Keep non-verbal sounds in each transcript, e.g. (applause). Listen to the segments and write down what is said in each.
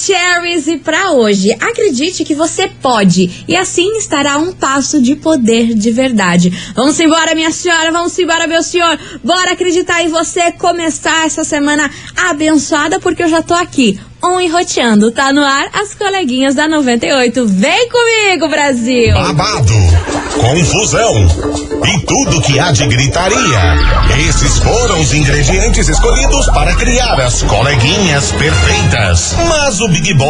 Ведь E para hoje, acredite que você pode e assim estará um passo de poder de verdade. Vamos embora, minha senhora, vamos embora, meu senhor. Bora acreditar em você começar essa semana abençoada porque eu já tô aqui on e roteando. Tá no ar as coleguinhas da 98. Vem comigo, Brasil! Babado, confusão e tudo que há de gritaria. Esses foram os ingredientes escolhidos para criar as coleguinhas perfeitas. Mas o Big Boss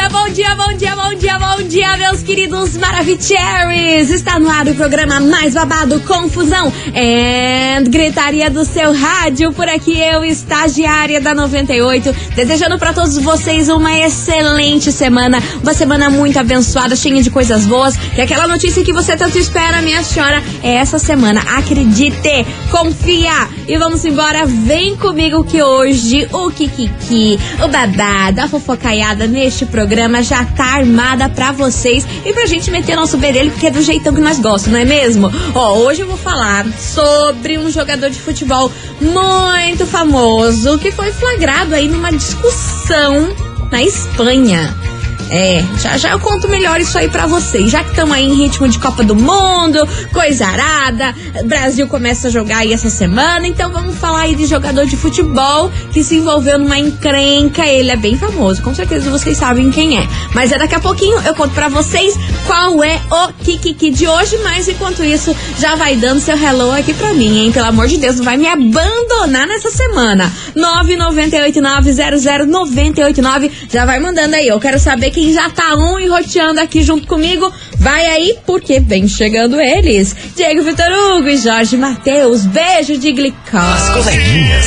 dia, bom dia, bom dia, bom dia, bom dia, meus queridos Maravicheries! Está no ar o programa mais babado, Confusão e Gritaria do seu rádio. Por aqui eu, estagiária da 98, desejando para todos vocês uma excelente semana, uma semana muito abençoada, cheia de coisas boas. E aquela notícia que você tanto espera, minha senhora, é essa semana. Acredite, confia e vamos embora. Vem comigo que hoje o Kikiki, o babado, a fofocaiada neste programa já tá armada pra vocês e pra gente meter nosso bedelho, porque é do jeitão que nós gostamos, não é mesmo? Ó, hoje eu vou falar sobre um jogador de futebol muito famoso que foi flagrado aí numa discussão na Espanha. É, já já eu conto melhor isso aí pra vocês. Já que estamos aí em ritmo de Copa do Mundo, coisa arada, Brasil começa a jogar aí essa semana, então vamos falar aí de jogador de futebol que se envolveu numa encrenca. Ele é bem famoso, com certeza vocês sabem quem é. Mas é daqui a pouquinho eu conto pra vocês qual é o Kikiki de hoje, mas enquanto isso, já vai dando seu hello aqui pra mim, hein? Pelo amor de Deus, não vai me abandonar nessa semana. 998900989 já vai mandando aí. Eu quero saber quem já tá um enroteando aqui junto comigo. Vai aí, porque vem chegando eles. Diego Vitor Hugo e Jorge Matheus. Beijo de glicose. As coleguinhas.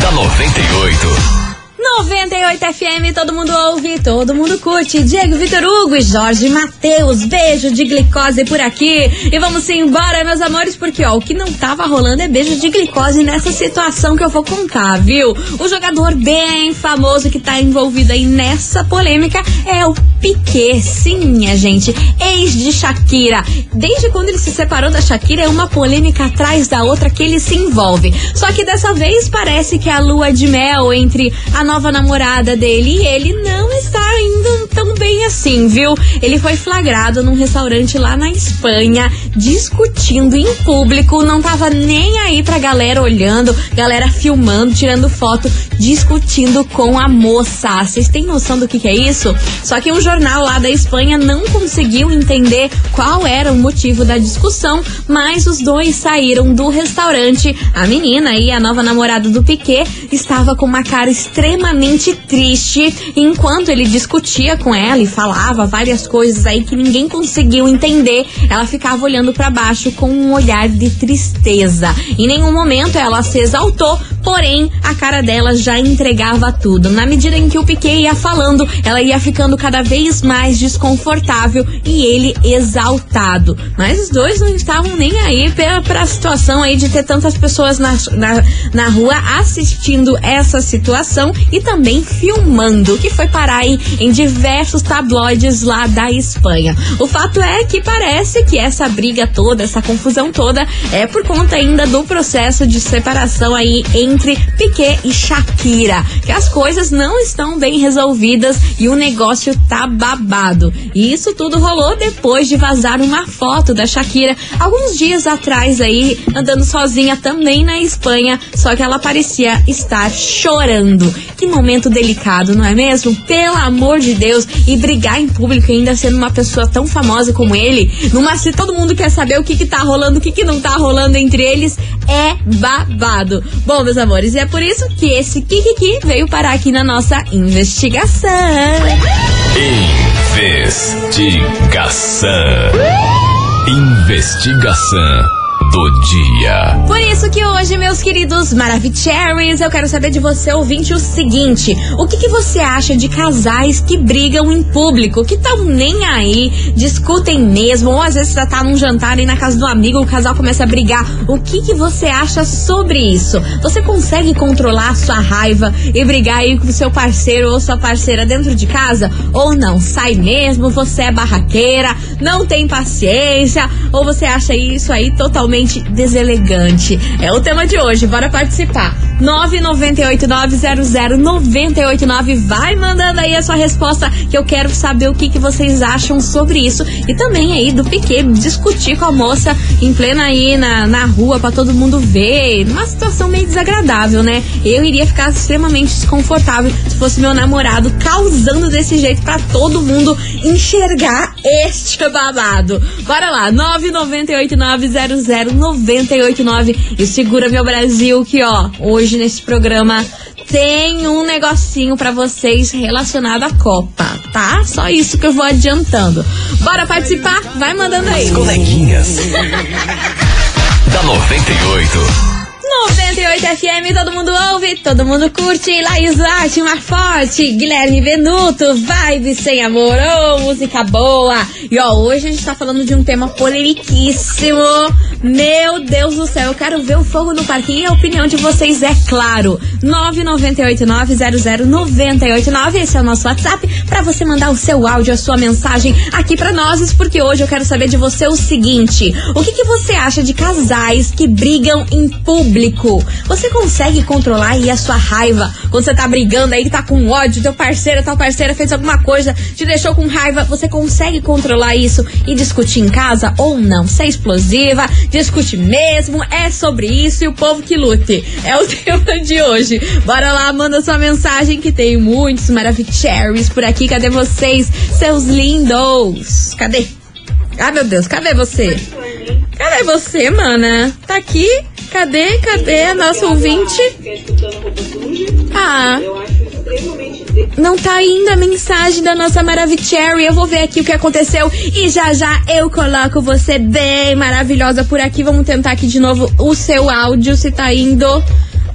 da 98. 98 FM, todo mundo ouve, todo mundo curte. Diego Vitor Hugo e Jorge Matheus, beijo de glicose por aqui. E vamos embora, meus amores, porque ó, o que não tava rolando é beijo de glicose nessa situação que eu vou contar, viu? O jogador bem famoso que tá envolvido aí nessa polêmica é o Piquet. Sim, minha gente, ex de Shakira. Desde quando ele se separou da Shakira, é uma polêmica atrás da outra que ele se envolve. Só que dessa vez parece que a lua de mel entre a nova namorada dele e ele não está indo tão bem assim, viu? Ele foi flagrado num restaurante lá na Espanha, discutindo em público, não tava nem aí pra galera olhando, galera filmando, tirando foto, discutindo com a moça. Vocês têm noção do que, que é isso? Só que um jornal lá da Espanha não conseguiu entender qual era o motivo da discussão, mas os dois saíram do restaurante. A menina e a nova namorada do Piquet estava com uma cara extremamente triste enquanto ele discutia com ela e falava várias coisas aí que ninguém conseguiu entender. Ela ficava olhando para baixo com um olhar de tristeza. Em nenhum momento ela se exaltou, porém a cara dela já entregava tudo. Na medida em que o Piquet ia falando, ela ia ficando cada vez mais desconfortável e ele exaltado. Mas os dois não estavam nem aí pra, pra situação aí de ter tantas pessoas na, na, na rua assistindo essa situação e também filmando, que foi parar aí em diversos tabloides lá da Espanha. O fato é que parece que essa briga toda, essa confusão toda, é por conta ainda do processo de separação aí entre Piquet e Shakira, que as coisas não estão bem resolvidas e o negócio tá babado. E isso tudo rolou depois de vazar uma foto da Shakira alguns dias atrás aí, andando sozinha também na Espanha, só que ela parecia estar chorando. Que momento delicado, não é mesmo? Pelo amor de Deus, e brigar em público ainda sendo uma pessoa tão famosa como ele, numa se todo mundo quer saber o que que tá rolando, o que que não tá rolando entre eles, é babado. Bom, meus amores, é por isso que esse Kikiki veio parar aqui na nossa investigação. Investigação. Investigação do dia. Por isso que hoje, meus queridos Maravicheries, eu quero saber de você, ouvinte, o seguinte: o que, que você acha de casais que brigam em público, que estão nem aí, discutem mesmo, ou às vezes você tá num jantar e na casa do amigo o casal começa a brigar. O que, que você acha sobre isso? Você consegue controlar a sua raiva e brigar aí com seu parceiro ou sua parceira dentro de casa? Ou não? Sai mesmo, você é barraqueira, não tem paciência, ou você acha isso aí totalmente deselegante? É o tema de hoje, bora participar. 998900989 vai mandando aí a sua resposta que eu quero saber o que, que vocês acham sobre isso e também aí do Piquet discutir com a moça em plena aí na, na rua para todo mundo ver, uma situação meio desagradável, né? Eu iria ficar extremamente desconfortável se fosse meu namorado causando desse jeito para todo mundo enxergar este babado. Bora lá, 998900989 e segura meu Brasil que ó, hoje nesse programa tem um negocinho para vocês relacionado à Copa, tá? Só isso que eu vou adiantando. Bora participar? Vai mandando aí. As coleguinhas. (laughs) da 98. 98 FM, todo mundo ouve, todo mundo curte. Laís Duarte, Marforte, Guilherme Venuto, Vibe Sem Amor, oh, música boa. E ó, hoje a gente tá falando de um tema polemiquíssimo. Meu Deus do céu, eu quero ver o fogo no parquinho e a opinião de vocês, é claro. 998900989, esse é o nosso WhatsApp, para você mandar o seu áudio, a sua mensagem aqui para nós, porque hoje eu quero saber de você o seguinte: o que, que você acha de casais que brigam em público? Você consegue controlar aí a sua raiva quando você tá brigando aí, tá com ódio, teu parceiro, tua parceira fez alguma coisa, te deixou com raiva, você consegue controlar isso e discutir em casa ou não? Você é explosiva, discute mesmo, é sobre isso e o povo que lute. É o (laughs) tema de hoje. Bora lá, manda sua mensagem que tem muitos maravilhosos por aqui. Cadê vocês, seus lindos? Cadê? Ah, meu Deus, cadê você? Cadê você, mana? Tá aqui? Cadê? Cadê a nossa ouvinte? Ah. Não tá ainda a mensagem da nossa Maravicherry. Eu vou ver aqui o que aconteceu e já já eu coloco você bem maravilhosa por aqui. Vamos tentar aqui de novo o seu áudio, se tá indo.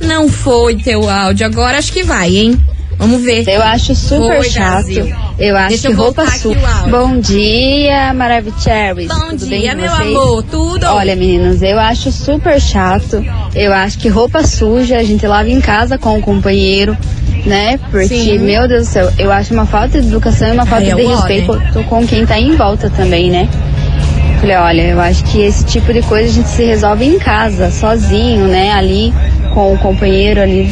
Não foi teu áudio. Agora acho que vai, hein? Vamos ver. Eu acho super Foi, chato. Brasil. Eu acho Deixa que eu roupa suja. Bom dia, Maravicherrys. Bom Tudo dia, bem meu vocês? amor. Tudo? Olha, meninos, eu acho super chato. Eu acho que roupa suja a gente lava em casa com o companheiro, né? Porque, Sim. meu Deus do céu, eu acho uma falta de educação e uma falta Ai, é de respeito com quem tá em volta também, né? Falei, olha, eu acho que esse tipo de coisa a gente se resolve em casa, sozinho, né? Ali com o companheiro ali,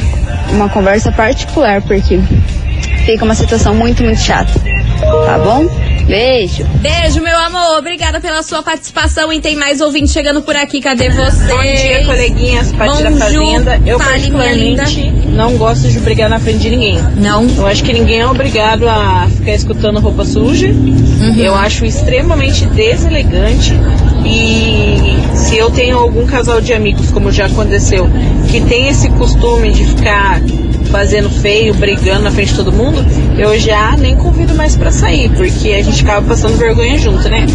uma conversa particular, porque fica uma situação muito, muito chata. Tá bom? Beijo. Beijo, meu amor. Obrigada pela sua participação. E tem mais ouvinte chegando por aqui. Cadê você? Bom dia, coleguinhas, parte da fazenda. Eu fale, particularmente não gosto de brigar na frente de ninguém. Não. Eu acho que ninguém é obrigado a ficar escutando roupa suja. Uhum. Eu acho extremamente deselegante. E se eu tenho algum casal de amigos, como já aconteceu, que tem esse costume de ficar fazendo feio, brigando na frente de todo mundo, eu já nem convido mais pra sair, porque a gente acaba passando vergonha junto, né?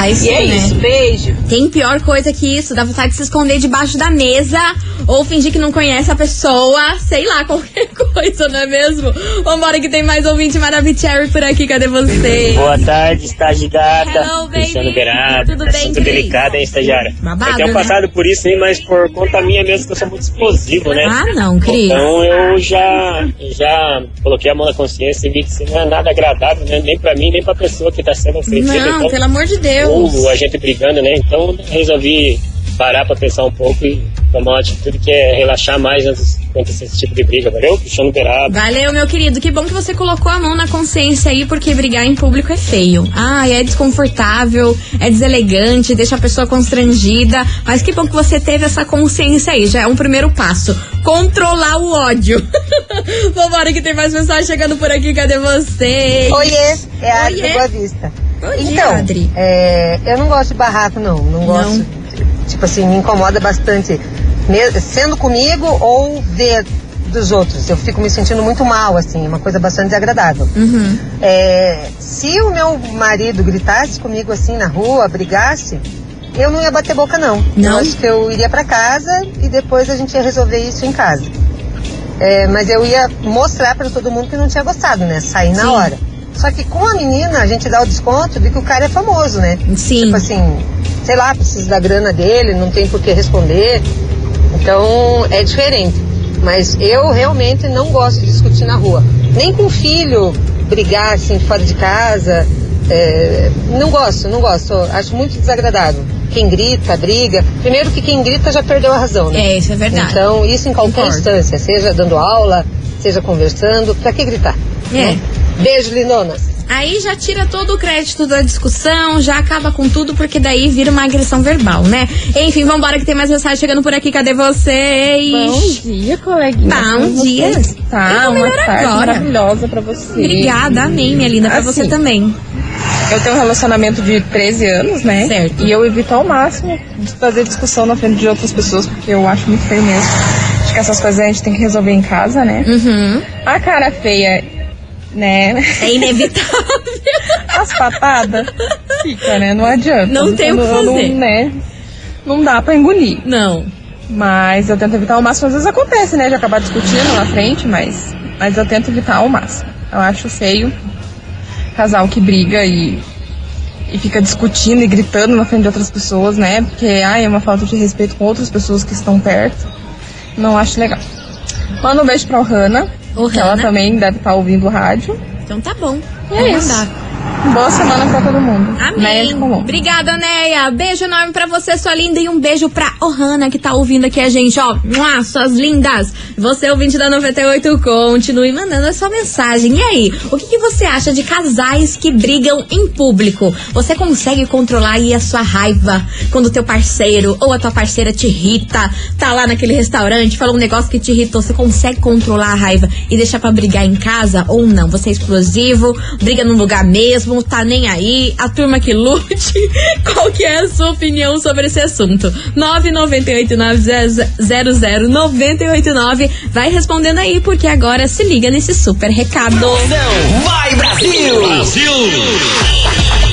Ah, isso, E é né? isso, beijo. Tem pior coisa que isso. Dá vontade de se esconder debaixo da mesa ou fingir que não conhece a pessoa. Sei lá, (laughs) qualquer coisa, não é mesmo? Vambora que tem mais ouvinte maravilhoso por aqui. Cadê você? Boa tarde, estagiada. Hello, baby. Cristiano Berardo. Tudo bem, Assunto Cris? delicado, hein, estagiária? Babado, eu tenho né? passado por isso, hein, mas por conta minha mesmo, que eu sou muito explosivo, né? Ah, não, Cris. Então eu já, já coloquei a mão na consciência e vi que isso não é nada agradável, né? Nem pra mim, nem pra pessoa que tá sendo ofendida. Não, então, pelo amor de Deus. ou a gente brigando, né? Então resolvi parar pra pensar um pouco e tomar uma atitude que é relaxar mais antes acontecer esse tipo de briga, valeu? Cristiano Berardo. Valeu, meu querido. Que bom que você colocou a mão na consciência aí, porque brigar em público é feio. Ah, é desconfortável, é deselegante, deixa a pessoa constrangida. Mas que bom que você teve essa consciência aí. Já é um primeiro passo. Controlar o ódio. (laughs) Vambora que tem mais mensagem chegando por aqui. Cadê você? Oiê, é a Adri Oiê. Boa Vista. Dia, então, Adri. é, eu não gosto de barraco, não. Não gosto. Tipo assim, me incomoda bastante. Sendo comigo ou ver dos outros. Eu fico me sentindo muito mal, assim, uma coisa bastante desagradável. Uhum. É, se o meu marido gritasse comigo assim na rua, brigasse, eu não ia bater boca, não. Não? Eu acho que eu iria pra casa e depois a gente ia resolver isso em casa. É, mas eu ia mostrar pra todo mundo que não tinha gostado, né? Sair na Sim. hora. Só que com a menina, a gente dá o desconto de que o cara é famoso, né? Sim. Tipo assim, sei lá, precisa da grana dele, não tem por que responder. Então é diferente. Mas eu realmente não gosto de discutir na rua. Nem com filho, brigar assim fora de casa. É, não gosto, não gosto. Acho muito desagradável. Quem grita, briga. Primeiro que quem grita já perdeu a razão, né? É, isso é verdade. Então, isso em qualquer Concordo. instância, seja dando aula, seja conversando, pra que gritar? É. né? Beijo, lindonas. Aí já tira todo o crédito da discussão, já acaba com tudo, porque daí vira uma agressão verbal, né? Enfim, vambora que tem mais mensagem chegando por aqui. Cadê vocês? Bom dia, coleguinha. Bom dia. tô Uma tarde agora. maravilhosa pra você. Obrigada, amém, minha linda, pra Assim, você também. Eu tenho um relacionamento de 13 anos, né? Certo. E eu evito ao máximo de fazer discussão na frente de outras pessoas, porque eu acho muito feio mesmo. Acho que essas coisas a gente tem que resolver em casa, né? Uhum. A cara feia, né? É inevitável. As patadas, fica, né? Não adianta. Não tem o que fazer. Não, né? Não dá pra engolir. Não. Mas eu tento evitar ao máximo. Às vezes acontece, né? De acabar discutindo na frente, mas, mas eu tento evitar ao máximo. Eu acho feio casal que briga e, e fica discutindo e gritando na frente de outras pessoas, né? Porque ai, é uma falta de respeito com outras pessoas que estão perto. Não acho legal. Manda um beijo pra Ohana, Que ela também deve estar ouvindo o rádio. Então tá bom. E é isso. mandar. Boa semana pra todo mundo. Amém. Obrigada, Neia. Beijo enorme pra você, sua linda. E um beijo pra Ohana, que tá ouvindo aqui a gente, ó. Mua, suas lindas. Você, ouvinte da 98, continue mandando a sua mensagem. E aí, o que, que você acha de casais que brigam em público? Você consegue controlar aí a sua raiva quando o teu parceiro ou a tua parceira te irrita, tá lá naquele restaurante, falou um negócio que te irritou, você consegue controlar a raiva e deixar pra brigar em casa ou não? Você é explosivo, briga num lugar mesmo, tá nem aí, a turma que lute. (laughs) Qual que é a sua opinião sobre esse assunto? 998900989 vai respondendo aí, porque agora se liga nesse super recado. Vai Brasil! Brasil!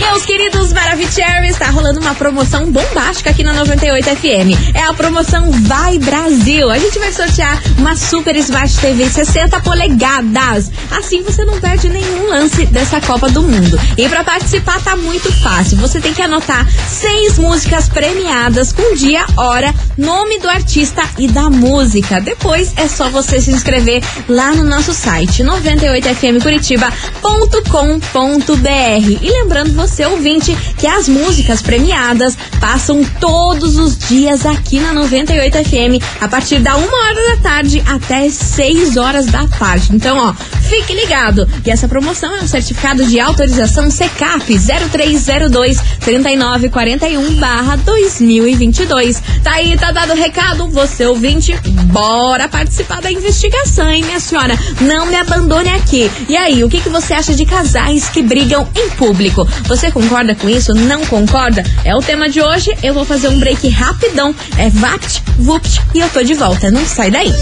Meus queridos Maravicheries, está rolando uma promoção bombástica aqui na 98 FM. É a promoção Vai Brasil. A gente vai sortear uma Super Smart TV 60 polegadas. Assim você não perde nenhum lance dessa Copa do Mundo. E para participar tá muito fácil. Você tem que anotar seis músicas premiadas com dia, hora, nome do artista e da música. Depois é só você se inscrever lá no nosso site 98fmcuritiba.com.br. E lembrando você, ouvinte, que as músicas premiadas passam todos os dias aqui na 98 FM, a partir da uma hora da tarde até as 6 horas da tarde. Então, ó, fique ligado. E essa promoção é um certificado de autorização CECAP 0302 3941 barra 2022. Tá aí, tá dado o recado. Você ouvinte, bora participar da investigação, hein, minha senhora? Não me abandone aqui. E aí, o que, que você acha de casais que brigam em público? Você concorda com isso? Não concorda? É o tema de hoje. Eu vou fazer um break rapidão. É Vapt, Vupt e eu tô de volta. Não sai daí.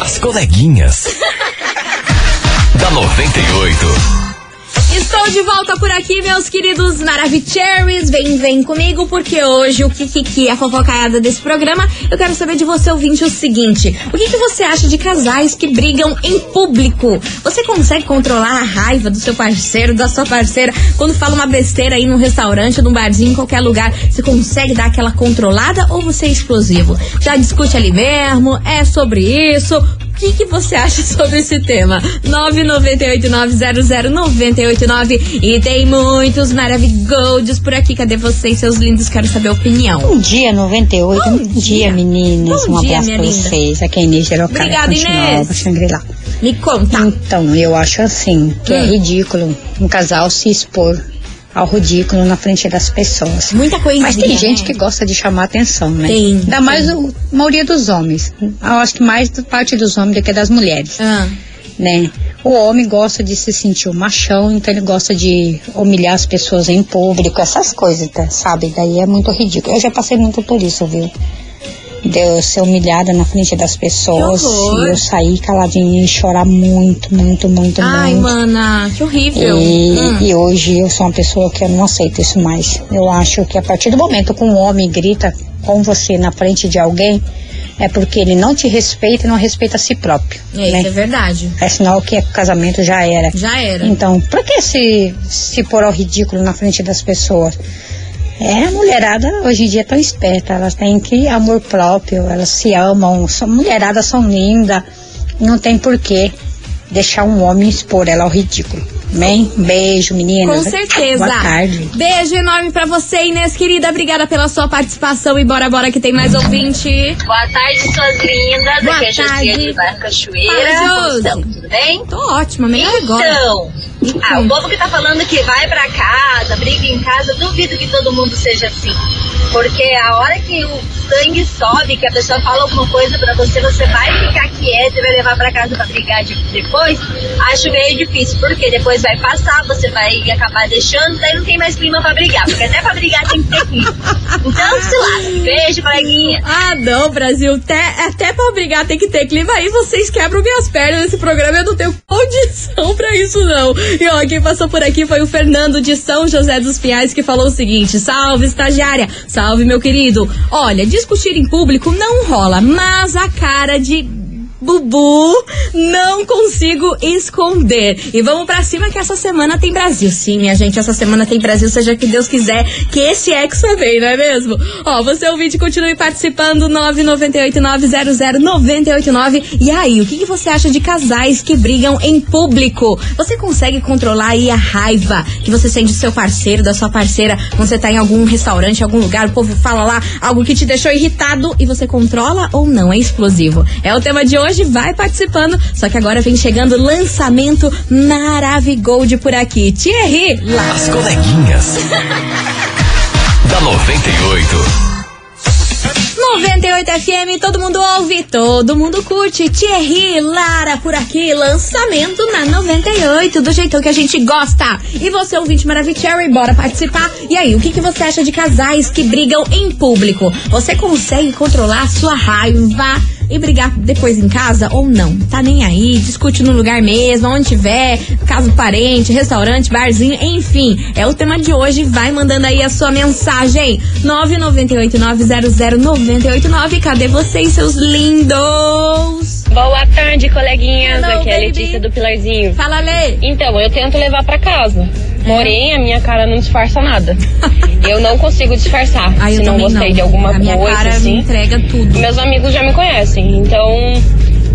As coleguinhas. (laughs) da 98. Estou de volta por aqui, meus queridos Maravicheries. Vem, vem comigo, porque hoje o Kikiki, a fofocaiada desse programa, eu quero saber de você, ouvinte, o seguinte: o que, que você acha de casais que brigam em público? Você consegue controlar a raiva do seu parceiro, da sua parceira, quando fala uma besteira aí num restaurante, num barzinho, em qualquer lugar? Você consegue dar aquela controlada ou você é explosivo? Já discute ali mesmo? É sobre isso? O que, que você acha (laughs) sobre esse tema? 998900989 e tem muitos maravilhosos por aqui. Cadê vocês, seus lindos? Quero saber a opinião. Bom dia, 98. Bom Bom, dia. dia, meninas. Bom um dia, abraço pra linda. vocês. Aqui é Inês Gerocada, Obrigada, Inês. Nova. Me conta. Então, eu acho assim, que é Hum. ridículo um casal se expor ao ridículo na frente das pessoas. Muita coisinha. Mas tem gente né? que gosta de chamar atenção, né? Tem, Ainda tem. mais o- a maioria dos homens. Eu acho que mais parte dos homens do que das mulheres, Ah, né? O homem gosta de se sentir o machão, então ele gosta de humilhar as pessoas em público, essas coisas, tá, sabe? Daí é muito ridículo. Eu já passei muito por isso, viu? de eu ser humilhada na frente das pessoas. E eu sair caladinha e chorar muito, muito, muito, Ai, muito. mana, que horrível. E, Hum. e hoje eu sou uma pessoa que eu não aceito isso mais. Eu acho que a partir do momento que um homem grita com você na frente de alguém, é porque ele não te respeita e não respeita a si próprio. É, né? isso é verdade. É sinal que o casamento já era. Já era. Então, pra que se, se pôr ao ridículo na frente das pessoas? É, a mulherada hoje em dia é tão esperta, elas têm que amor próprio, elas se amam, são, mulheradas são lindas, não tem porquê deixar um homem expor ela ao ridículo. Bem, beijo, meninas. Com certeza. Boa tarde. Beijo enorme pra você, Inês, querida. Obrigada pela sua participação e bora, bora que tem mais ouvinte. Boa tarde, suas lindas. Boa Aqui é a Josinha tarde. de Barra Cachoeira. Fala? Tudo bem? Tô ótima, melhor agora. Então, ah, o povo que tá falando que vai pra casa, briga em casa, duvido que todo mundo seja assim. Porque a hora que o sangue sobe, que a pessoa fala alguma coisa pra você, você vai ficar quieta e vai levar pra casa pra brigar de- depois, acho meio difícil. Porque depois vai passar, você vai acabar deixando, daí não tem mais clima pra brigar. Porque até pra brigar tem que ter clima. Então, se lá. Beijo, coleguinha. Ah, não, Brasil. Até, até pra brigar tem que ter clima aí. Vocês quebram minhas pernas nesse programa. Eu não tenho condição pra isso, não. E ó, quem passou por aqui foi o Fernando de São José dos Pinhais que falou o seguinte: Salve, estagiária. Salve, meu querido. Olha, discutir em público não rola, mas a cara de. Bubu, não consigo esconder. E vamos pra cima que essa semana tem Brasil. Sim, minha gente, essa semana tem Brasil, seja que Deus quiser que esse Hexa vem, não é mesmo? Ó, você ouvinte, continue participando, 998-900-989. E aí, o que, que você acha de casais que brigam em público? Você consegue controlar aí a raiva que você sente do seu parceiro, da sua parceira, quando você tá em algum restaurante, algum lugar, o povo fala lá algo que te deixou irritado e você controla ou não? É explosivo. É o tema de hoje, vai participando. Só que agora vem chegando o lançamento Maravigold por aqui. Thierry, lá. As coleguinhas. (laughs) da 98. 98 FM, todo mundo ouve, todo mundo curte. Thierry, Lara por aqui, lançamento na 98, do jeitão que a gente gosta. E você, ouvinte Maravicherry, bora participar. E aí, o que, que você acha de casais que brigam em público? Você consegue controlar sua raiva? E brigar depois em casa ou não? Tá nem aí, discute no lugar mesmo, onde tiver, caso parente, restaurante, barzinho, enfim. É o tema de hoje. Vai mandando aí a sua mensagem. 998-900-989. Cadê vocês, seus lindos? Boa tarde, coleguinhas. Hello, Aqui é a. Letícia do Pilarzinho. Fala, Lê. Então, eu tento levar pra casa. Porém, a minha cara não disfarça nada. eu não consigo disfarçar. Ah, se não gostei não. de alguma A minha coisa, cara assim. me entrega tudo. Meus amigos já me conhecem. Então,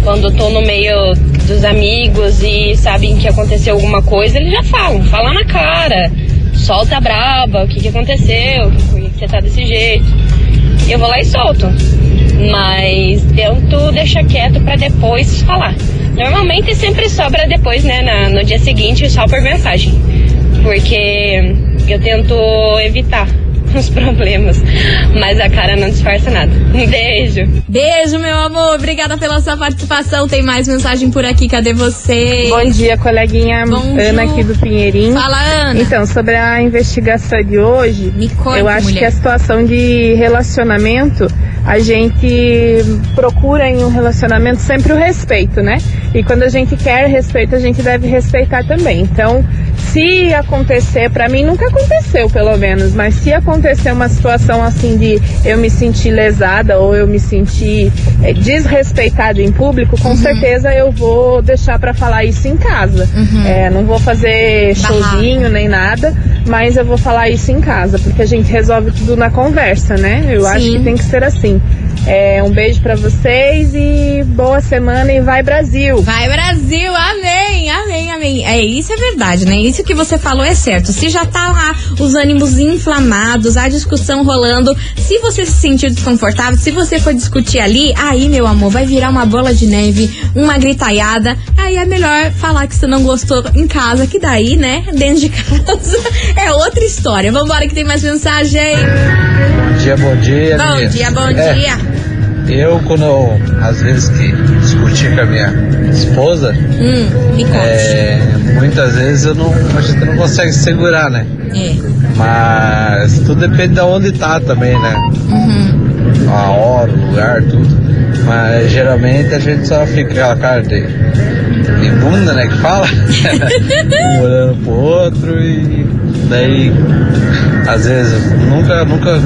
quando eu tô no meio dos amigos e sabem que aconteceu alguma coisa, eles já falam. Fala na cara. Solta a braba. O que, que aconteceu? Por que, que você tá desse jeito? E eu vou lá e solto. Mas tento deixar quieto pra depois falar. Normalmente sempre sobra depois, né? na- no dia seguinte, só por mensagem. Porque eu tento evitar (laughs) os problemas. Mas a cara não disfarça nada. Um beijo. Beijo, meu amor. Obrigada pela sua participação. Tem mais mensagem por aqui. Cadê você? Bom dia, coleguinha Bom Ana dia. aqui do Pinheirinho. Fala, Ana. Então, sobre a investigação de hoje, Me conta, eu acho mulher. que a situação de relacionamento, a gente procura em um relacionamento sempre o respeito, né? E quando a gente quer respeito, a gente deve respeitar também. Então, se acontecer, pra mim nunca aconteceu, pelo menos, mas se acontecer uma situação assim de eu me sentir lesada ou eu me sentir eh, desrespeitada em público, com certeza eu vou deixar pra falar isso em casa. Eh, não vou fazer showzinho nem nada, mas eu vou falar isso em casa, porque a gente resolve tudo na conversa, né? Eu acho Sim. que tem que ser assim. É, um beijo pra vocês e boa semana e vai Brasil! Vai Brasil, amém, amém, amém. É isso é verdade, né? Isso que você falou é certo. Se já tá lá os ânimos inflamados, a discussão rolando, se você se sentiu desconfortável, se você for discutir ali, aí, meu amor, vai virar uma bola de neve, uma gritaiada. Aí é melhor falar que você não gostou em casa, que daí, né, dentro de casa (laughs) é outra história. Vambora que tem mais mensagem. Bom dia, bom dia. Bom meninas. dia, bom É, dia. Eu, quando, eu, às vezes que discuti com a minha esposa, Hum, me conte. é, muitas vezes eu não, a gente não consegue segurar, né? É. Mas tudo depende de onde tá também, né? Uhum. a hora, o lugar, tudo. Mas geralmente a gente só fica com aquela cara de, de bunda, né? Que fala. (laughs) (laughs) um olhando pro outro e daí às vezes nunca, nunca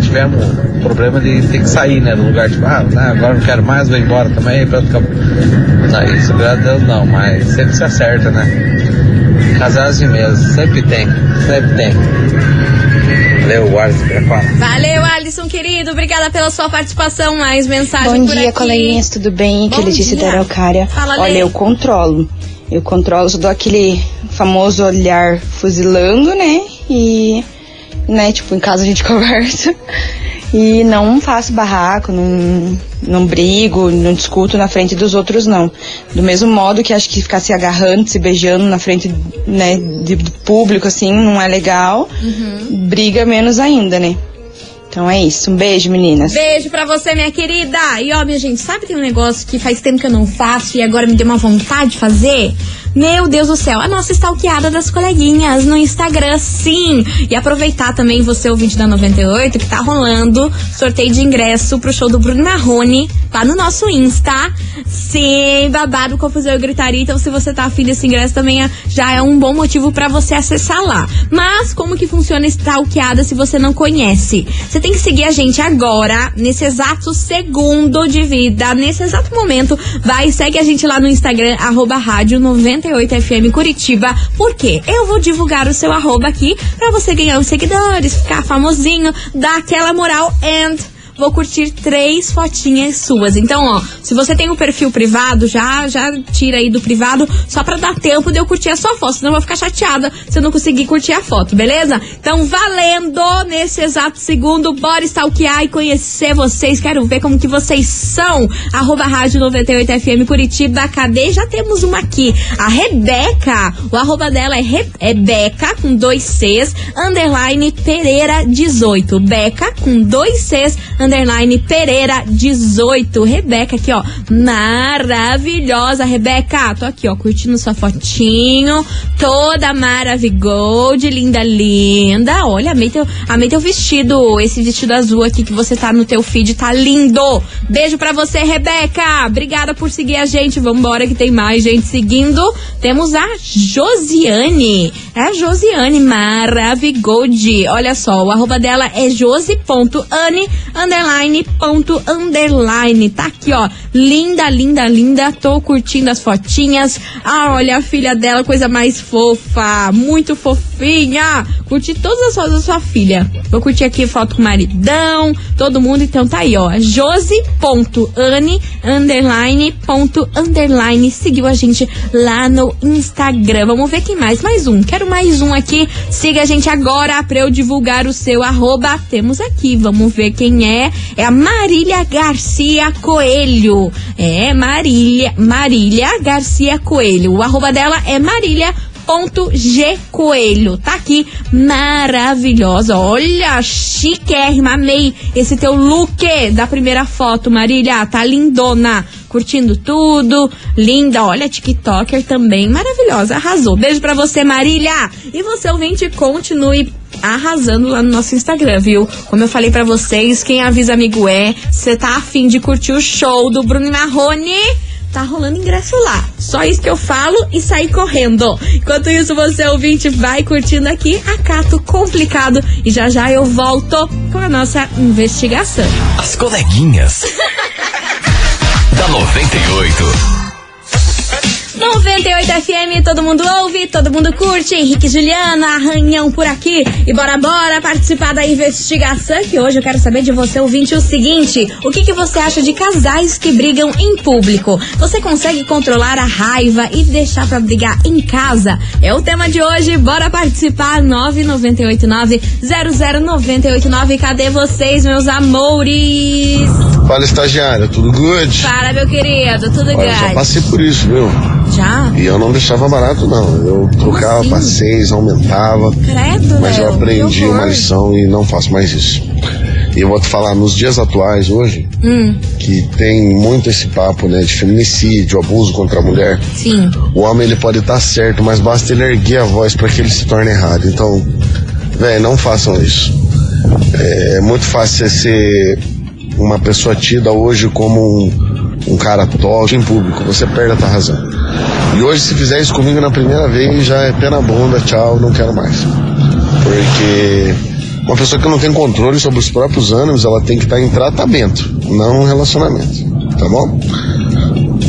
tivemos problema de ter que sair né, do lugar, tipo, ah, não, agora não quero mais, vou embora também, pronto, acabou. Não, isso graças a Deus não, mas sempre se acerta, né? Casais de mesa, sempre tem, sempre tem. Valeu, pra falar. Valeu, Alisson, querido. Obrigada pela sua participação. Mais mensagem Bom por dia, aqui. coleguinhas, tudo bem? Bom Que Letícia dia. da Araucária. Fala, Olha, Lê. eu controlo. Eu controlo, só dou aquele famoso olhar fuzilando, né? E, né, tipo, em casa a gente (laughs) conversa. E não faço barraco, não, não brigo, não discuto na frente dos outros, não. Do mesmo modo que acho que ficar se agarrando, se beijando na frente, né, de, do público, assim, não é legal. Briga menos ainda, né? Então é isso. Um beijo, meninas. Beijo pra você, minha querida. E ó, minha gente, sabe tem um negócio que faz tempo que eu não faço e agora me deu uma vontade de fazer? Meu Deus do céu, a nossa stalkeada das coleguinhas no Instagram, sim. E aproveitar também você, o vídeo da 98, que tá rolando sorteio de ingresso pro show do Bruno Marrone lá no nosso Insta. Sim, babado, confusão e gritaria. Então, se você tá afim desse ingresso, também é- já é um bom motivo pra você acessar lá. Mas, como que funciona stalkeada se você não conhece? Você tem que seguir a gente agora, nesse exato segundo de vida, nesse exato momento. Vai, segue a gente lá no Instagram, arroba rádio 98FM Curitiba. Por quê? Eu vou divulgar o seu arroba aqui pra você ganhar os seguidores, ficar famosinho, dar aquela moral and vou curtir três fotinhas suas. Então, ó, se você tem um perfil privado, já já tira aí do privado, só pra dar tempo de eu curtir a sua foto, senão eu vou ficar chateada se eu não conseguir curtir a foto, beleza? Então, valendo nesse exato segundo, bora stalkear e conhecer vocês, quero ver como que vocês são. Arroba Rádio 98FM Curitiba, cadê? Já temos uma aqui, a Rebeca, o arroba dela é Rebeca, com dois Cs, underline Pereira 18, Beca, com dois Cs, underline Pereira 18. Rebeca aqui, ó. Maravilhosa, Rebeca. Tô aqui, ó, curtindo sua fotinho. Toda maravigold, linda, linda. Olha, amei teu, amei teu vestido. Esse vestido azul aqui que você tá no teu feed, tá lindo. Beijo pra você, Rebeca. Obrigada por seguir a gente. Vambora que tem mais gente seguindo. Temos a Josiane. É a Josiane, maravigold. Olha só, o arroba dela é josi.ane, underline, ponto, underline. Tá aqui, ó. Linda, linda, linda. Tô curtindo as fotinhas. Ah, olha a filha dela, coisa mais fofa. Muito fofinha. Curti todas as fotos da sua filha. Vou curtir aqui foto com o maridão, todo mundo. Então tá aí, ó. Josi.ane, underline, ponto, underline. Seguiu a gente lá no Instagram. Vamos ver quem mais. Mais um. Quero mais um aqui. Siga a gente agora pra eu divulgar o seu arroba. Temos aqui. Vamos ver quem é. É a Marília Garcia Coelho. É Marília, Marília Garcia Coelho. O arroba dela é Marília G Coelho. Tá aqui, maravilhosa. Olha, chiquérrima, amei esse teu look da primeira foto, Marília. Tá lindona. Curtindo tudo, linda, olha, TikToker também, maravilhosa, arrasou. Beijo pra você, Marília! E você, ouvinte, continue arrasando lá no nosso Instagram, viu? Como eu falei pra vocês, quem avisa amigo é, você tá afim de curtir o show do Bruno Marrone? Tá rolando ingresso lá. Só isso que eu falo e sair correndo. Enquanto isso, você ouvinte vai curtindo aqui a Cato Complicado. E já já eu volto com a nossa investigação. As coleguinhas. (laughs) da 98. 98 FM, todo mundo ouve, todo mundo curte. Henrique e Juliana, arranhão por aqui. E bora, bora participar da investigação. Que hoje eu quero saber de você, ouvinte, o seguinte: o que, que você acha de casais que brigam em público? Você consegue controlar a raiva e deixar pra brigar em casa? É o tema de hoje. Bora participar. 9989-00989. Cadê vocês, meus amores? Fala, estagiária, tudo good? Para, meu querido, tudo Olha, já bem? passei por isso, viu? Já? E eu não deixava barato, não. Eu trocava assim? pra seis, aumentava. Credo, Mas eu aprendi uma lição e não faço mais isso. E eu vou te falar, nos dias atuais, hoje, Hum, que tem muito esse papo, né, de feminicídio, abuso contra a mulher. sim. O homem, ele pode estar certo, mas basta ele erguer a voz para que ele se torne errado. Então, velho, não façam isso. É muito fácil ser uma pessoa tida hoje como um, um cara top em público, você perde a tua razão. E hoje, se fizer isso comigo na primeira vez, já é pé na bunda, tchau, não quero mais. Porque uma pessoa que não tem controle sobre os próprios ânimos, ela tem que estar em tratamento, não em relacionamento. Tá bom?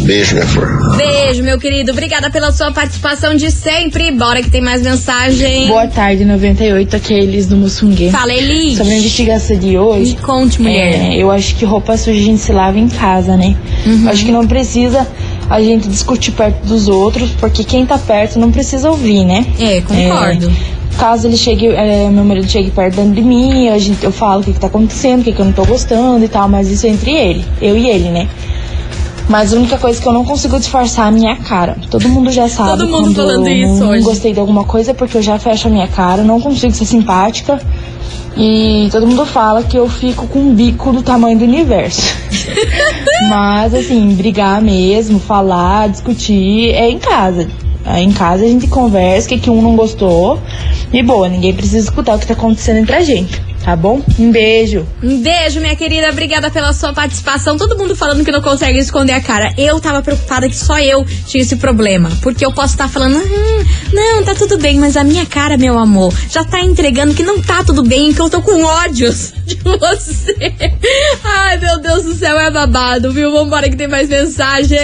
Beijo, minha flor. Beijo, meu querido. Obrigada pela sua participação de sempre. Bora que tem mais mensagem. Boa tarde, 98, aqui é Elis do Mussungue. Fala, Elis. Sobre a investigação de hoje. Me conte, mulher. É, eu acho que roupa suja a gente se lava em casa, né? Uhum. Acho que não precisa a gente discutir perto dos outros, porque quem tá perto não precisa ouvir, né? É, concordo. caso ele chegue, é, meu marido chegue perto de mim, a gente, eu falo o que, que tá acontecendo, o que, que eu não tô gostando e tal, mas isso é entre ele, eu e ele, né? Mas a única coisa que eu não consigo disfarçar é a minha cara. Todo mundo já sabe. Todo mundo falando eu isso não hoje. gostei de alguma coisa porque eu já fecho a minha cara, não consigo ser simpática. E todo mundo fala que eu fico com um bico do tamanho do universo. (laughs) Mas assim, brigar mesmo, falar, discutir é em casa. Aí em casa a gente conversa, o que, que um não gostou. E boa, ninguém precisa escutar o que tá acontecendo entre a gente, tá bom? Um beijo. Um beijo, minha querida. Obrigada pela sua participação. Todo mundo falando que não consegue esconder a cara. Eu tava preocupada que só eu tinha esse problema. Porque eu posso estar falando, "Ah, não, tá tudo bem, mas a minha cara, meu amor, já tá entregando que não tá tudo bem, que eu tô com ódios (laughs) de você. Ai, é babado, viu? Vambora que tem mais mensagem.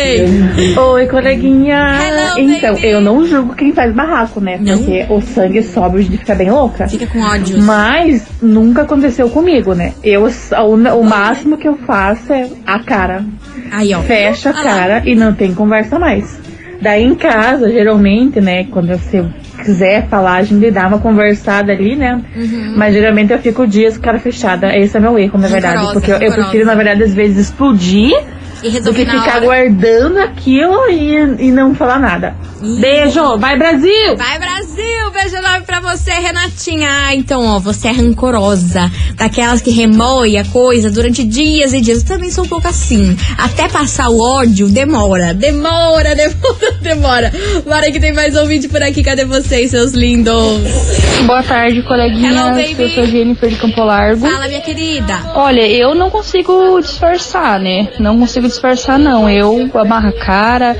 Oi, coleguinha. Hello, então, eu não julgo quem faz barraco, né? Porque o sangue sobe de ficar bem louca. Fica com ódio. Mas nunca aconteceu comigo, né? Eu, o, o máximo que eu faço é a cara. Aí, ó. Fecha a Ah cara e não tem conversa mais. Daí em casa, geralmente, né? Quando quiser falar, a gente dá uma conversada ali, né? Uhum. Mas geralmente eu fico dias com cara fechada. Esse é meu erro, na verdade. Rancorosa, porque eu, eu prefiro, na verdade, às vezes explodir E do resolvi que na ficar hora. guardando aquilo e, e não falar nada. Beijo, vai Brasil! Vai Brasil! Beijo enorme pra você, Renatinha. Ah, então, ó, você é rancorosa. Daquelas que remoe a coisa durante dias e dias. Eu também sou um pouco assim. Até passar o ódio, demora. Demora, (laughs) demora, demora. Bora que tem mais ouvinte por aqui. Cadê vocês, seus lindos? Boa tarde, coleguinhas. Hello, baby. Eu sou Jennifer de Campo Largo. Fala, minha querida. Olha, eu não consigo disfarçar, né? Não consigo disfarçar, não. Eu amarro a cara,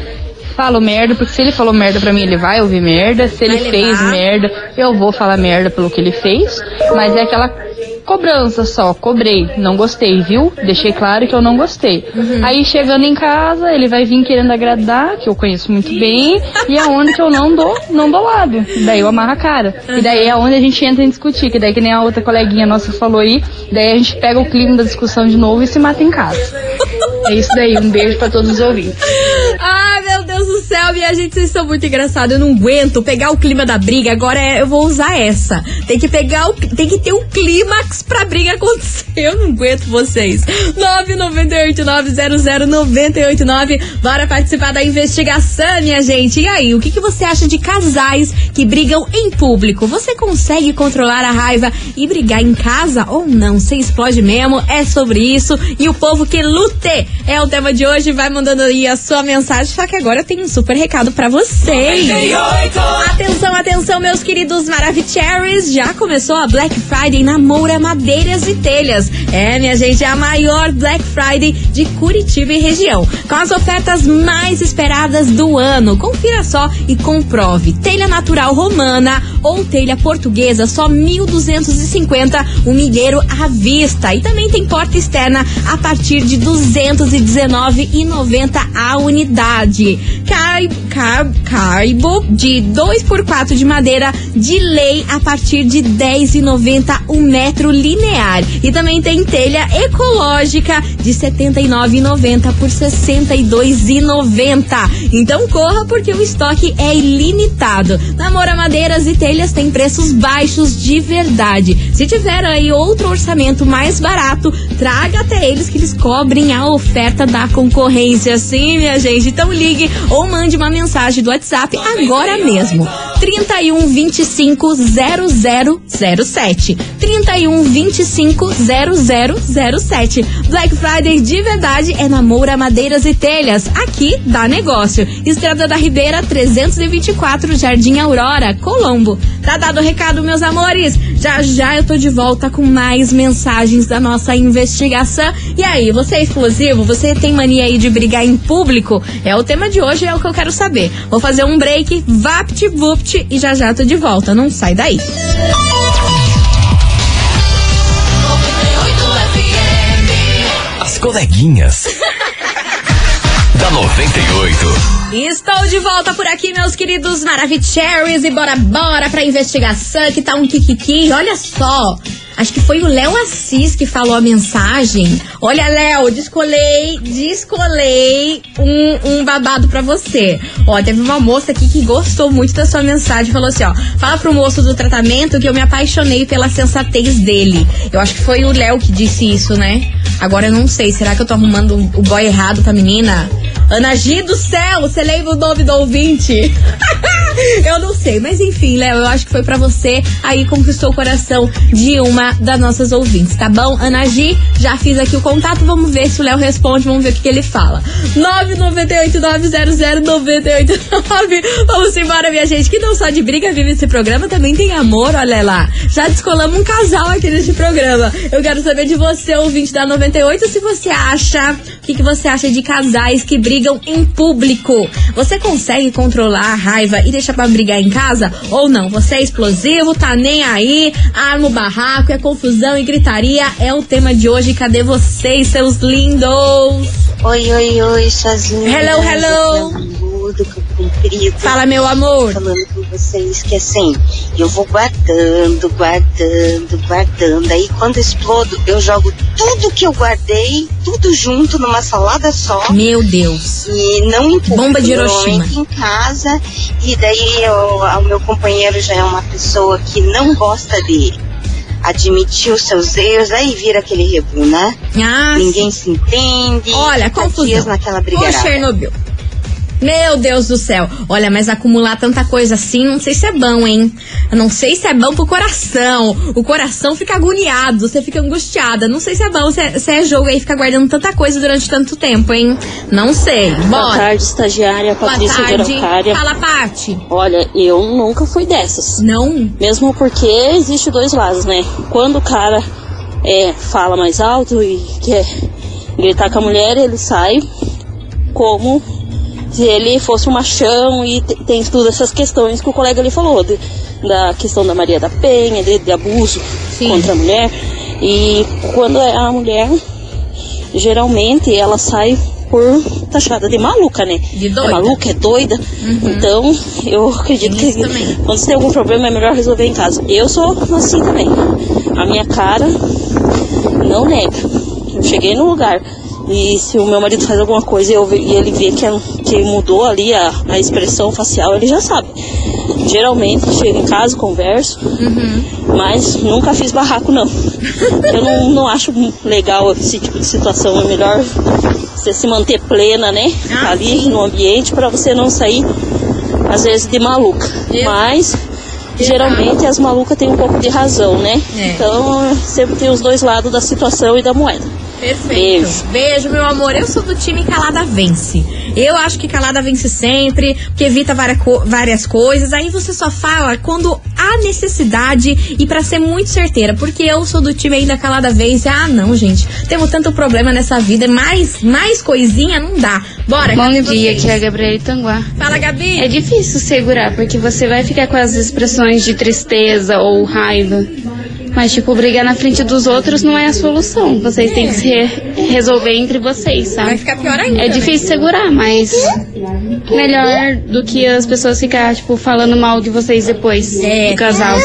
falo merda, porque se ele falou merda pra mim, ele vai ouvir merda. Se ele Vai fez levar. merda, eu vou falar merda pelo que ele fez. Mas é aquela cobrança só. Cobrei, não gostei, viu? Deixei claro que eu não gostei. Uhum. Aí chegando em casa, ele vai vir querendo agradar, que eu conheço muito bem, e aonde que eu não dou, não dou lado. Daí eu amarro a cara. E daí é onde a gente entra em discutir, que daí que nem a outra coleguinha nossa falou aí, daí a gente pega o clima da discussão de novo e se mata em casa. (laughs) É isso daí, um beijo pra todos os ouvintes. Céu, minha gente, vocês são muito engraçados. Eu não aguento pegar o clima da briga. Agora é- eu vou usar essa. Tem que pegar o, tem que ter um clímax pra briga acontecer. (laughs) Eu não aguento vocês. 998900989. Bora participar da investigação, minha gente. E aí, o que, que você acha de casais que brigam em público? Você consegue controlar a raiva e brigar em casa ou não? Você explode mesmo? É sobre isso. E o povo que lute é o tema de hoje. Vai mandando aí a sua mensagem. Só que agora tenho um super recado pra vocês. 98. Atenção, atenção, meus queridos Maravicheries. Já começou a Black Friday na Moura Madeiras e Telhas. É, minha gente, é a maior Black Friday de Curitiba e região. Com as ofertas mais esperadas do ano. Confira só e comprove. Telha natural romana ou telha portuguesa, só 1.250 o milheiro à vista. E também tem porta externa a partir de 219,90 a unidade. Cai, cai, caibo de 2 por 4 de madeira de lei a partir de 10,90 um metro linear. E também tem telha ecológica de 79,90 por 62,90. Então corra porque o estoque é ilimitado. Namora Madeiras e Telhas tem preços baixos de verdade. Se tiver aí outro orçamento mais barato, traga até eles que eles cobrem a oferta da concorrência. Sim, minha gente. Então ligue ou mande uma mensagem do WhatsApp agora mesmo. 31 25 0007. 31 25 0007. Black Friday de verdade é na Moura Madeiras e Telhas. Aqui dá negócio. Estrada da Ribeira 324, Jardim Aurora, Colombo. Tá dado o recado, meus amores? Já já eu tô de volta com mais mensagens da nossa investigação. E aí, você é explosivo? Você tem mania aí de brigar em público? É o tema de hoje, é o que eu quero saber. Vou fazer um break, vapt vupt e já já tô de volta. Não sai daí. As coleguinhas. (laughs) da 98. Estou de volta por aqui, meus queridos Maravicheries, e bora, bora pra investigação, que tá um kikiki. Olha só, acho que foi o Léo Assis que falou a mensagem. Olha, Léo, descolei, descolei um, um babado pra você. Ó, teve uma moça aqui que gostou muito da sua mensagem, falou assim, ó, fala pro moço do tratamento que eu me apaixonei pela sensatez dele. Eu acho que foi o Léo que disse isso, né? Agora eu não sei, será que eu tô arrumando o boy errado pra menina? Ana G do céu, você lembra o nome do ouvinte? (laughs) eu não sei, mas enfim, Léo, eu acho que foi pra você. Aí conquistou o coração de uma das nossas ouvintes, tá bom? Ana G, já fiz aqui o contato, vamos ver se o Léo responde, vamos ver o que, que ele fala. 998-900-989. Vamos embora, minha gente, que não só de briga vive esse programa, também tem amor, olha lá. Já descolamos um casal aqui neste programa. Eu quero saber de você, ouvinte da 98, se você acha, o que, que você acha de casais que brigam em público. Você consegue controlar a raiva e deixar pra brigar em casa? Ou não? Você é explosivo, tá nem aí, arma o barraco, é confusão e gritaria. É o tema de hoje. Cadê vocês, seus lindos? Oi, oi, oi, suas lindas. Hello, hello. Tudo comprido. Fala, meu amor. Falando com vocês que assim, eu vou guardando, guardando, guardando. Aí quando explodo, eu jogo tudo que eu guardei, tudo junto numa salada só. Meu Deus. E não importa. Bomba de Hiroshima. em casa. E daí eu- o meu companheiro já é uma pessoa que não gosta de admitir os seus erros, aí vira aquele rebu, né? Ah, Ninguém se entende. Olha, confusão. naquela Ô, brigarada. Chernobyl. Meu Deus do céu. Olha, mas acumular tanta coisa assim, não sei se é bom, hein? Eu não sei se é bom pro coração. O coração fica agoniado, você fica angustiada. Não sei se é bom, se é, se é jogo aí ficar guardando tanta coisa durante tanto tempo, hein? Não sei. Boa Bora. tarde, estagiária Boa Patrícia de tarde. Fala, Pati. Olha, eu nunca fui dessas. Não? Mesmo porque existe dois lados, né? Quando o cara é, fala mais alto e quer gritar com a mulher, ele sai como se ele fosse um machão e te- tem todas essas questões que o colega ali falou, de- da questão da Maria da Penha, de, de abuso contra a mulher. E quando é a mulher, geralmente ela sai por taxada de maluca, né? doida. É maluca, é doida. Então, eu acredito que quando você tem algum problema é melhor resolver em casa. Eu sou assim também. A minha cara não nega. Eu cheguei no lugar e se o meu marido faz alguma coisa e, eu, e ele vê que, é- que mudou ali a, a expressão facial, ele já sabe. Geralmente chego em casa, converso, mas nunca fiz barraco não. (laughs) Eu não, não acho legal esse tipo de situação. É melhor você se manter plena, né? ali no ambiente para você não sair às vezes de maluca. Mas geralmente as malucas têm um pouco de razão, né? É. Então sempre tem os dois lados da situação e da moeda. Perfeito. Beijo. meu amor. Eu sou do time Calada Vence. Eu acho que Calada vence sempre, porque evita várias, co- várias coisas. Aí você só fala quando há necessidade e pra ser muito certeira. Porque eu sou do time ainda Calada Vence. Ah, não, gente. Temos tanto problema nessa vida. Mais, mais coisinha não dá. Bora, Bom dia, aqui é a Gabriela Itanguá. Fala, Gabi. É difícil segurar, porque você vai ficar com as expressões de tristeza ou raiva. Mas, tipo, brigar na frente dos outros não é a solução. Vocês têm que se re- resolver entre vocês, sabe? Vai ficar pior ainda, É né? difícil segurar, mas melhor do que as pessoas ficar, tipo, falando mal de vocês depois do casal.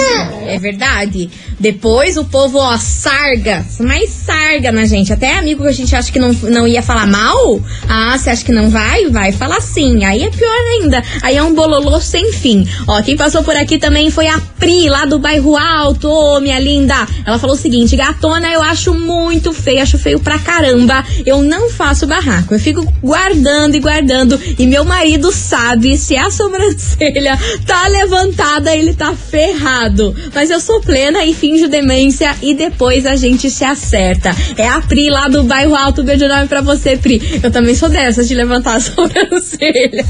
É verdade. Depois o povo, ó, sarga. Mas sarga na gente. Até amigo que a gente acha que não, não ia falar mal. Ah, você acha que não vai? Vai falar sim. Aí é pior ainda. Aí é um bololô sem fim. Ó, quem passou por aqui também foi a Pri, lá do bairro Alto. Ô, minha linda. Linda. Ela falou o seguinte: gatona, eu acho muito feio, acho feio pra caramba. Eu não faço barraco. Eu fico guardando e guardando. E meu marido sabe se a sobrancelha tá levantada, ele tá ferrado. Mas eu sou plena e finjo demência e depois a gente se acerta. É a Pri lá do bairro Alto. Beijo enorme pra você, Pri. Eu também sou dessas de levantar a (laughs) sobrancelha.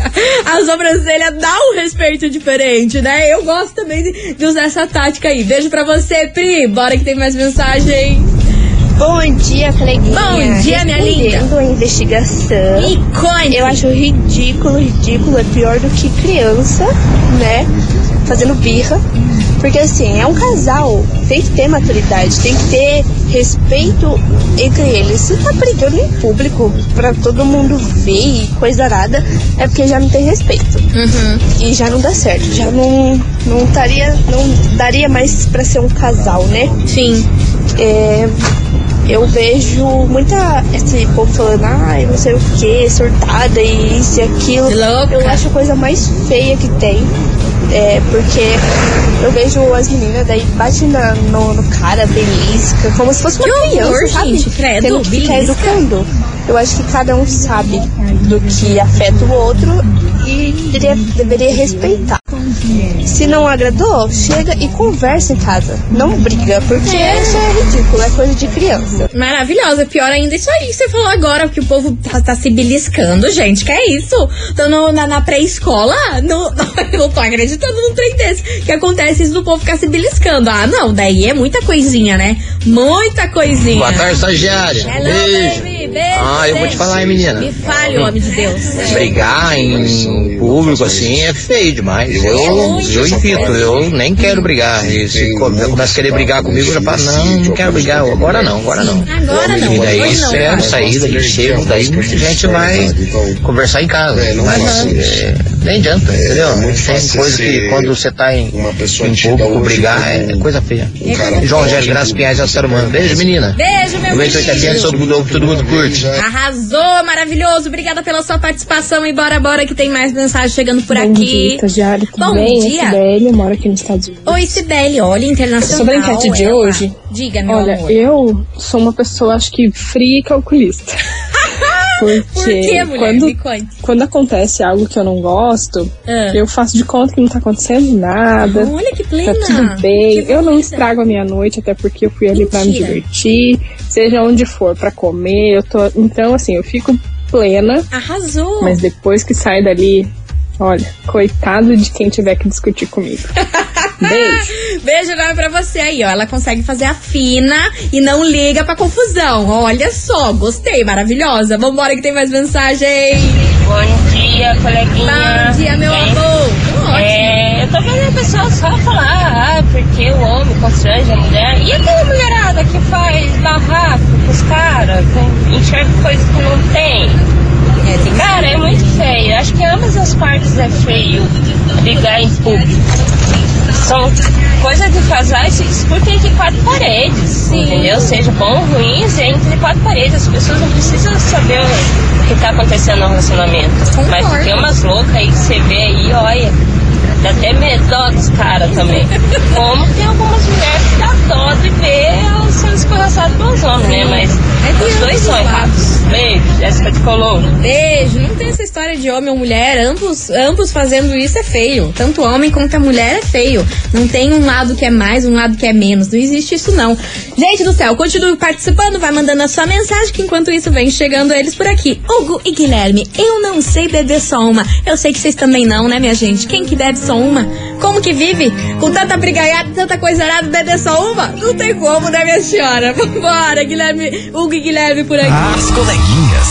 A sobrancelha dá um respeito diferente, né? Eu gosto também de, de usar essa tática aí. Beijo pra você, Pri. Bora que tem mais mensagem. Bom dia, coleguinha. Bom dia, minha linda. A investigação. Me conte. Eu acho ridículo, ridículo. É pior do que criança, né? Fazendo birra. Porque assim, é um casal. Tem que ter maturidade, tem que ter respeito entre eles. Se tá brigando em público pra todo mundo ver e coisa nada, é porque já não tem respeito. Uhum. E já não dá certo. Já não, não, taria, não daria mais pra ser um casal, né? Sim. É, eu vejo muita esse povo falando, ai, não sei o que, surtada e isso e aquilo. Eu acho a coisa mais feia que tem. É, porque eu vejo as meninas daí bate na, no, no cara, belisca, como se fosse uma Que criança, horror, sabe? gente, credo, Tendo que ficar belisca. educando. Eu acho que cada um sabe do que afeta o outro e deveria, deveria respeitar. Se não agradou, chega e conversa em casa. Não briga, porque É. isso é ridículo, é coisa de criança. Maravilhosa. Pior ainda isso aí que você falou agora, que o povo tá, tá se beliscando, gente. Que é isso? Tô no- na, na pré-escola? Não, (laughs) eu não tô acreditando num trem desse. Que acontece isso do povo ficar se beliscando. Ah, não. Daí é muita coisinha, né? Muita coisinha. Boa tarde, estagiária. Hello, Beijo. baby. Beijo. Ah, eu vou te falar, hein, menina. Me fale, homem de Deus. Brigar em público assim é feio demais. Eu, eu evito, eu nem quero brigar. E se co- eu começa a querer brigar comigo, eu já falo, não, não quero brigar. Agora não, agora não. Agora não. E daí espero sair daqui chego, daí a gente vai conversar em casa. Mas é, nem adianta, entendeu? Tem coisa que quando você tá em, em público, brigar é coisa feia. João Angélico Graças Pinhais é o ser humano. Beijo, menina. Beijo, meu 98 filho. todo mundo ouve, todo mundo curte. Arrasou, maravilhoso. Obrigada pela sua participação e bora, bora que tem mais mensagem chegando por Bom aqui. dia, Tudo Bom bem? dia. Eu sou Beli, eu moro aqui nos Estados Unidos. Oi, Sibeli, olha, internacional. Sobre a enquete de ela. hoje, Diga, meu olha, amor. eu sou uma pessoa, acho que fria e calculista. (laughs) Porque Por quê, mulher? quando, quando acontece algo que eu não gosto, Ah. eu faço de conta que não tá acontecendo nada. Olha que plena. Tá tudo bem. Eu não estrago a minha noite, até porque eu fui ali pra me Mentira. divertir. Seja onde for, pra comer, eu tô. Então, assim, eu fico plena. Arrasou. Mas depois que sai dali, olha, coitado de quem tiver que discutir comigo. (laughs) Beijo. Beijo enorme pra você aí, ó. Ela consegue fazer a fina e não liga pra confusão. Olha só, gostei, maravilhosa. Vambora que tem mais mensagem. Bom dia, coleguinha. Bom dia, meu Bem, amor. É, eu tô vendo a pessoa só falar, ah, porque o homem constrange a mulher. E aquela mulherada que faz barraco com os caras, enxerga coisas que não tem. Cara, é muito feio. Acho que ambas as partes é feio brigar em público. São coisas de casais que se discutem entre quatro paredes, entendeu? Seja bom ou ruim, é entre quatro paredes. As pessoas não precisam saber o que tá acontecendo no relacionamento. Mas tem umas loucas aí que você vê aí, olha, dá até medo dos caras também. Como tem algumas mulheres que dá dó de ver elas sendo escorraçadas pelos homens, né? Mas os dois são errados. Beijo, Jéssica de Colombo. Beijo. Não tem essa história de homem ou mulher. Ambos, ambos fazendo isso é feio. Tanto homem quanto a mulher é feio. Não tem um lado que é mais, um lado que é menos. Não existe isso, não. Gente do céu, continue participando, vai mandando a sua mensagem, que enquanto isso vem chegando eles por aqui. Hugo e Guilherme, eu não sei beber só uma. Eu sei que vocês também não, né, minha gente? Quem que bebe só uma? Como que vive? Com tanta brigaiada, tanta coisa arada, beber só uma? Não tem como, né, minha senhora? (laughs) Vambora, Guilherme, Hugo e Guilherme por aqui. As coleguinhas.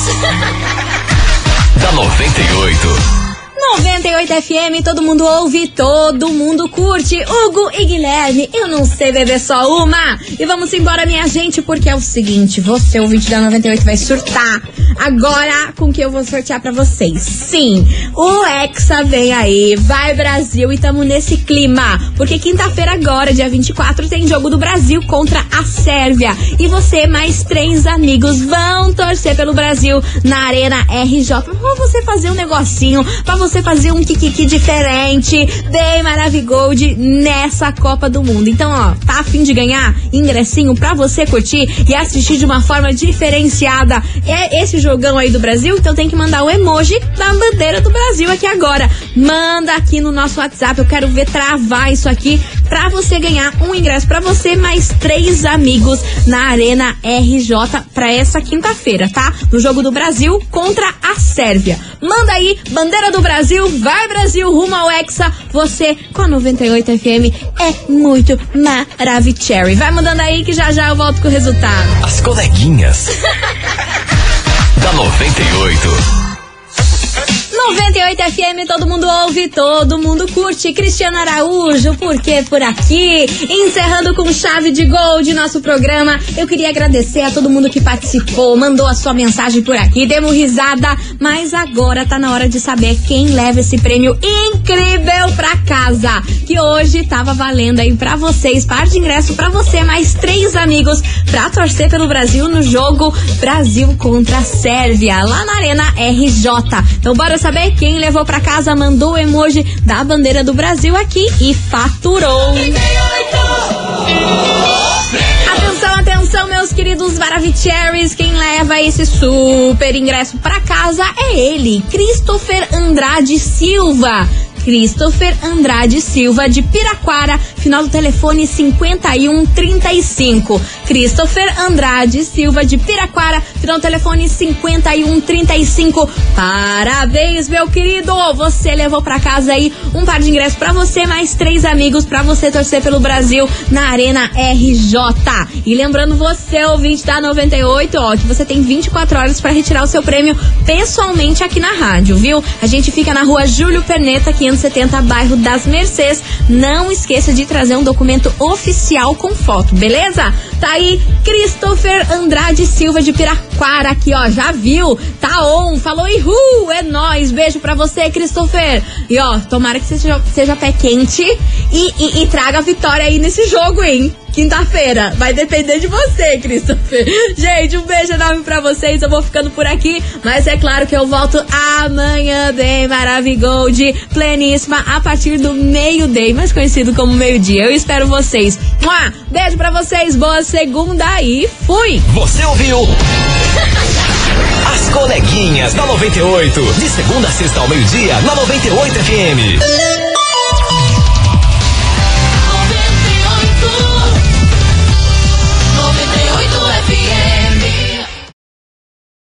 (laughs) da 98. 98 FM, todo mundo ouve, todo mundo curte. Hugo e Guilherme, eu não sei beber só uma. E vamos embora, minha gente, porque é o seguinte: você, ouvinte da 98, vai surtar agora com que eu vou sortear pra vocês. Sim, o Hexa vem aí, vai Brasil e tamo nesse clima. Porque quinta-feira, agora, dia 24, tem jogo do Brasil contra a Sérvia. E você, mais três amigos, vão torcer pelo Brasil na Arena RJ. Pra você fazer um negocinho, pra você você fazer um kikiki diferente, bem Maravigold nessa Copa do Mundo. Então, ó, tá afim de ganhar ingressinho pra você curtir e assistir de uma forma diferenciada é esse jogão aí do Brasil? Então tem que mandar o emoji da bandeira do Brasil aqui agora. Manda aqui no nosso WhatsApp, eu quero ver travar isso aqui pra você ganhar um ingresso pra você mais três amigos na Arena RJ pra essa quinta-feira, tá? No jogo do Brasil contra a Sérvia. Manda aí, bandeira do Brasil, vai Brasil, rumo ao Hexa. Você com a 98 FM é muito maravicherry. Vai mandando aí que já já eu volto com o resultado. As coleguinhas. (laughs) da 98. 98 FM, todo mundo ouve, todo mundo curte. Cristiano Araújo, porque por aqui? Encerrando com chave de gol de nosso programa. Eu queria agradecer a todo mundo que participou, mandou a sua mensagem por aqui, demos risada. Mas agora tá na hora de saber quem leva esse prêmio incrível pra casa. Que hoje tava valendo aí pra vocês, par de ingresso pra você, mais três amigos pra torcer pelo Brasil no jogo Brasil contra a Sérvia, lá na Arena RJ. Então bora saber quem levou pra casa, mandou o emoji da bandeira do Brasil aqui e faturou. Atenção, atenção, meus queridos Maravicheries. Quem leva esse super ingresso pra casa é ele, Christopher Andrade Silva. Christopher Andrade Silva de Piraquara, final do telefone 5135. Christopher Andrade Silva de Piraquara, final do telefone 5135. Parabéns, meu querido! Você levou pra casa aí um par de ingressos pra você, mais três amigos pra você torcer pelo Brasil na Arena RJ. E lembrando você, ouvinte da 98, ó, que você tem 24 horas pra retirar o seu prêmio pessoalmente aqui na rádio, viu? A gente fica na rua Júlio Perneta, 570, bairro das Mercês. Não esqueça de trazer um documento oficial com foto, beleza? Tá aí, Christopher Andrade Silva de Piraquara aqui, ó, já viu? Tá on, falou ihu, é nóis, beijo pra você, Christopher. E ó, tomara que você seja, seja pé quente e, e, e traga a vitória aí nesse jogo, hein? Quinta-feira. Vai depender de você, Christopher. (laughs) Gente, um beijo enorme pra vocês. Eu vou ficando por aqui. Mas é claro que eu volto amanhã, bem Maravigold, pleníssima, a partir do meio-day, mais conhecido como meio-dia. Eu espero vocês. Mua! Beijo pra vocês, boa segunda e fui! Você ouviu? (laughs) As coleguinhas da 98. De segunda a sexta ao meio-dia, na 98 FM.